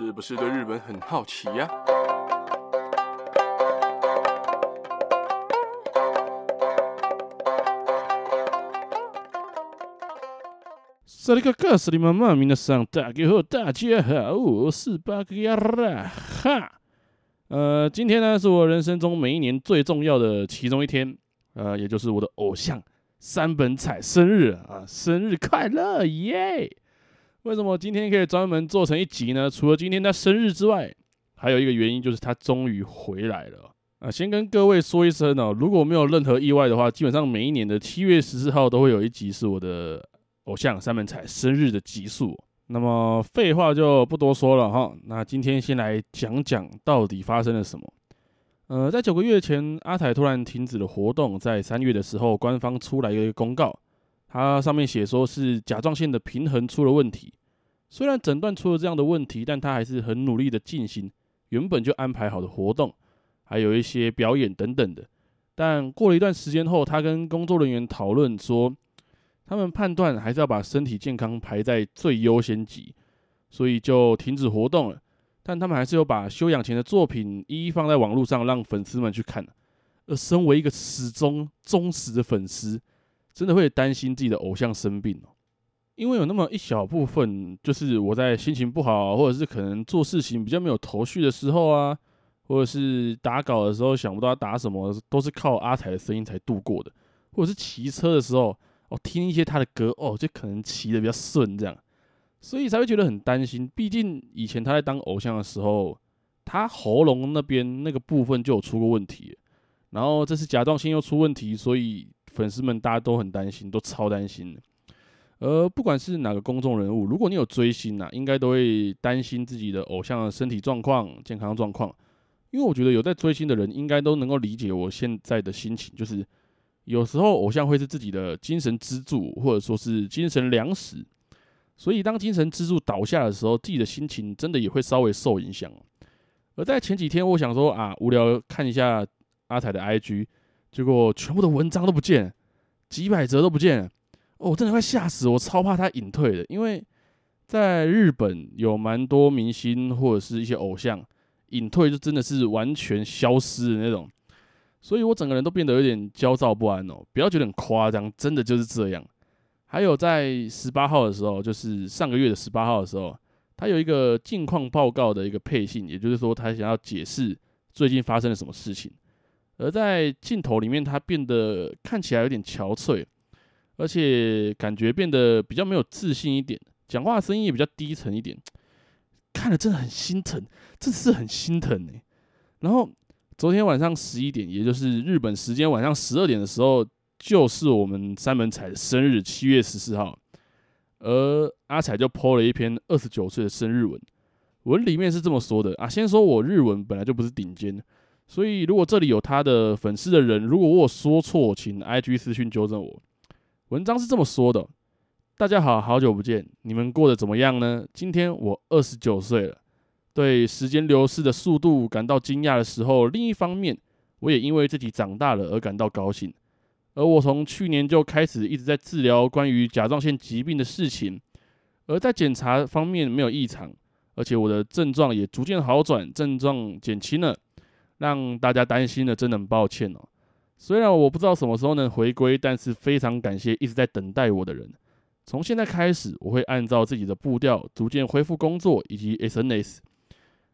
是不是对日本很好奇呀？萨利卡卡斯里妈妈，皆さん大家好，大家好，我是巴格亚拉哈。呃，今天呢是我人生中每一年最重要的其中一天，呃，也就是我的偶像山本彩生日啊，生日快乐耶！为什么今天可以专门做成一集呢？除了今天他生日之外，还有一个原因就是他终于回来了啊！先跟各位说一声哦，如果没有任何意外的话，基本上每一年的七月十四号都会有一集是我的。偶像山本彩生日的集数，那么废话就不多说了哈。那今天先来讲讲到底发生了什么。呃，在九个月前，阿彩突然停止了活动，在三月的时候，官方出来一个公告，它上面写说是甲状腺的平衡出了问题。虽然诊断出了这样的问题，但他还是很努力的进行原本就安排好的活动，还有一些表演等等的。但过了一段时间后，他跟工作人员讨论说。他们判断还是要把身体健康排在最优先级，所以就停止活动了。但他们还是有把休养前的作品一一放在网络上，让粉丝们去看。而身为一个始终忠实的粉丝，真的会担心自己的偶像生病哦，因为有那么一小部分，就是我在心情不好，或者是可能做事情比较没有头绪的时候啊，或者是打稿的时候想不到要打什么，都是靠阿彩的声音才度过的，或者是骑车的时候。哦，听一些他的歌哦，就可能骑的比较顺这样，所以才会觉得很担心。毕竟以前他在当偶像的时候，他喉咙那边那个部分就有出过问题，然后这次甲状腺又出问题，所以粉丝们大家都很担心，都超担心的。而不管是哪个公众人物，如果你有追星呐，应该都会担心自己的偶像的身体状况、健康状况。因为我觉得有在追星的人，应该都能够理解我现在的心情，就是。有时候偶像会是自己的精神支柱，或者说是精神粮食，所以当精神支柱倒下的时候，自己的心情真的也会稍微受影响。而在前几天，我想说啊，无聊看一下阿彩的 IG，结果全部的文章都不见，几百则都不见，哦，我真的快吓死我，我超怕他隐退的，因为在日本有蛮多明星或者是一些偶像隐退，就真的是完全消失的那种。所以我整个人都变得有点焦躁不安哦，不要觉得很夸张，真的就是这样。还有在十八号的时候，就是上个月的十八号的时候，他有一个近况报告的一个配信，也就是说他想要解释最近发生了什么事情。而在镜头里面，他变得看起来有点憔悴，而且感觉变得比较没有自信一点，讲话声音也比较低沉一点，看了真的很心疼，真是很心疼哎。然后。昨天晚上十一点，也就是日本时间晚上十二点的时候，就是我们三门彩的生日，七月十四号。而阿彩就 po 了一篇二十九岁的生日文，文里面是这么说的啊。先说我日文本来就不是顶尖，所以如果这里有他的粉丝的人，如果我说错，请 IG 私讯纠正我。文章是这么说的：大家好，好久不见，你们过得怎么样呢？今天我二十九岁了。对时间流逝的速度感到惊讶的时候，另一方面，我也因为自己长大了而感到高兴。而我从去年就开始一直在治疗关于甲状腺疾病的事情，而在检查方面没有异常，而且我的症状也逐渐好转，症状减轻了，让大家担心的真的很抱歉哦。虽然我不知道什么时候能回归，但是非常感谢一直在等待我的人。从现在开始，我会按照自己的步调，逐渐恢复工作以及 SNS。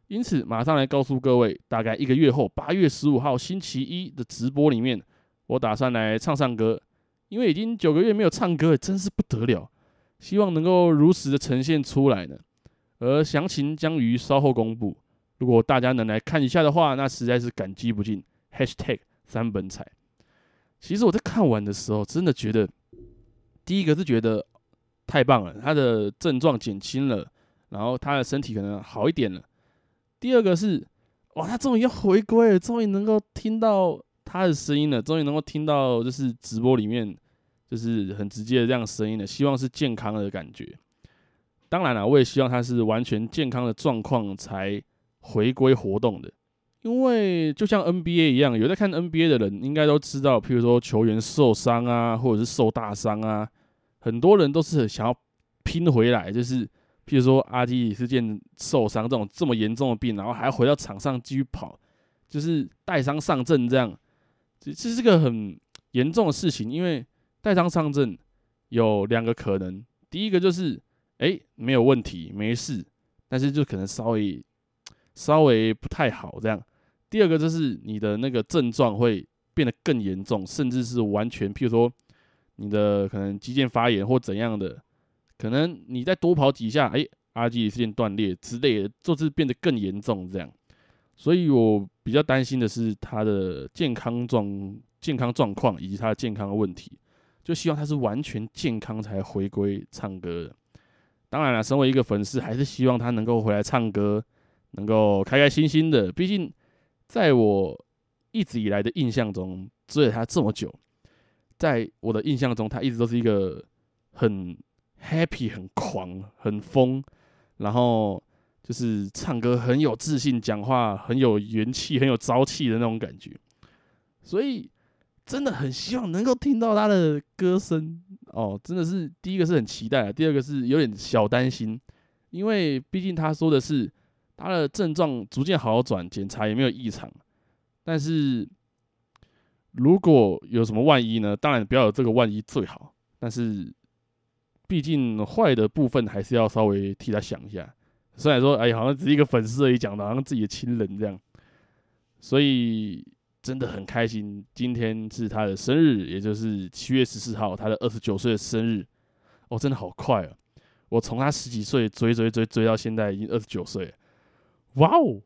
因此，马上来告诉各位，大概一个月后，八月十五号星期一的直播里面，我打算来唱唱歌。因为已经九个月没有唱歌，真是不得了。希望能够如实的呈现出来呢。而详情将于稍后公布。如果大家能来看一下的话，那实在是感激不尽。Hashtag 三本彩。其实我在看完的时候，真的觉得，第一个是觉得太棒了，他的症状减轻了，然后他的身体可能好一点了。第二个是，哇，他终于要回归了，终于能够听到他的声音了，终于能够听到就是直播里面就是很直接的这样声音了。希望是健康的感觉。当然了，我也希望他是完全健康的状况才回归活动的，因为就像 NBA 一样，有在看 NBA 的人应该都知道，譬如说球员受伤啊，或者是受大伤啊，很多人都是想要拼回来，就是譬如说阿基里斯腱受伤这种这么严重的病，然后还要回到场上继续跑，就是带伤上阵这样，这这是个很严重的事情。因为带伤上阵有两个可能，第一个就是哎、没有问题没事，但是就可能稍微稍微不太好这样。第二个就是你的那个症状会变得更严重，甚至是完全，譬如说你的可能肌腱发炎或怎样的。可能你再多跑几下，哎、欸，阿基里斯腱断裂之类的，就是变得更严重这样。所以我比较担心的是他的健康状健康状况以及他的健康的问题，就希望他是完全健康才回归唱歌的。当然了，身为一个粉丝，还是希望他能够回来唱歌，能够开开心心的。毕竟在我一直以来的印象中，追了他这么久，在我的印象中，他一直都是一个很。Happy 很狂很疯，然后就是唱歌很有自信，讲话很有元气，很有朝气的那种感觉，所以真的很希望能够听到他的歌声哦，真的是第一个是很期待，第二个是有点小担心，因为毕竟他说的是他的症状逐渐好转，检查也没有异常，但是如果有什么万一呢？当然不要有这个万一最好，但是。毕竟坏的部分还是要稍微替他想一下，虽然说哎，好像只是一个粉丝而已，讲的好像自己的亲人这样，所以真的很开心。今天是他的生日，也就是七月十四号，他的二十九岁的生日。哦，真的好快啊！我从他十几岁追追追追到现在，已经二十九岁。哇哦，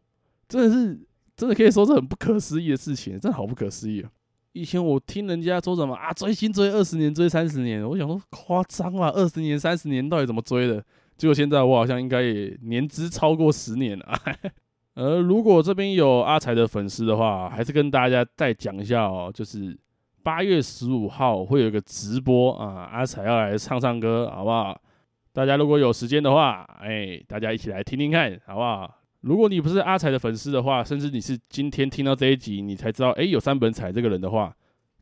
真的是，真的可以说是很不可思议的事情，真的好不可思议啊！以前我听人家说什么啊，追星追二十年，追三十年，我想说夸张啊，二十年、三十年到底怎么追的？结果现在我好像应该也年资超过十年了。呃，如果这边有阿财的粉丝的话，还是跟大家再讲一下哦，就是八月十五号会有一个直播啊，阿财要来唱唱歌，好不好？大家如果有时间的话，哎，大家一起来听听看，好不好？如果你不是阿彩的粉丝的话，甚至你是今天听到这一集，你才知道，哎，有三本彩这个人的话，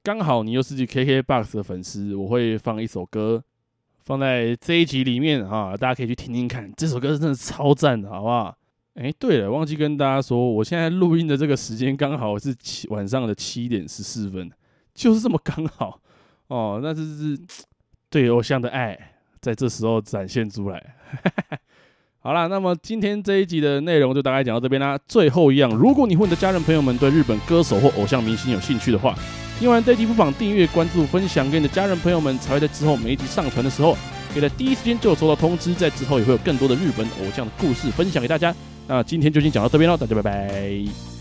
刚好你又是 KKBOX 的粉丝，我会放一首歌放在这一集里面啊，大家可以去听听看，这首歌真的超赞的，好不好？哎，对了，忘记跟大家说，我现在录音的这个时间刚好是七晚上的七点十四分，就是这么刚好哦，那就是 对偶像的爱在这时候展现出来。好啦，那么今天这一集的内容就大概讲到这边啦。最后一样，如果你和你的家人朋友们对日本歌手或偶像明星有兴趣的话，听完这一集不妨订阅、关注、分享给你的家人朋友们，才会在之后每一集上传的时候，可以在第一时间就收到通知。在之后也会有更多的日本偶像的故事分享给大家。那今天就先讲到这边喽，大家拜拜。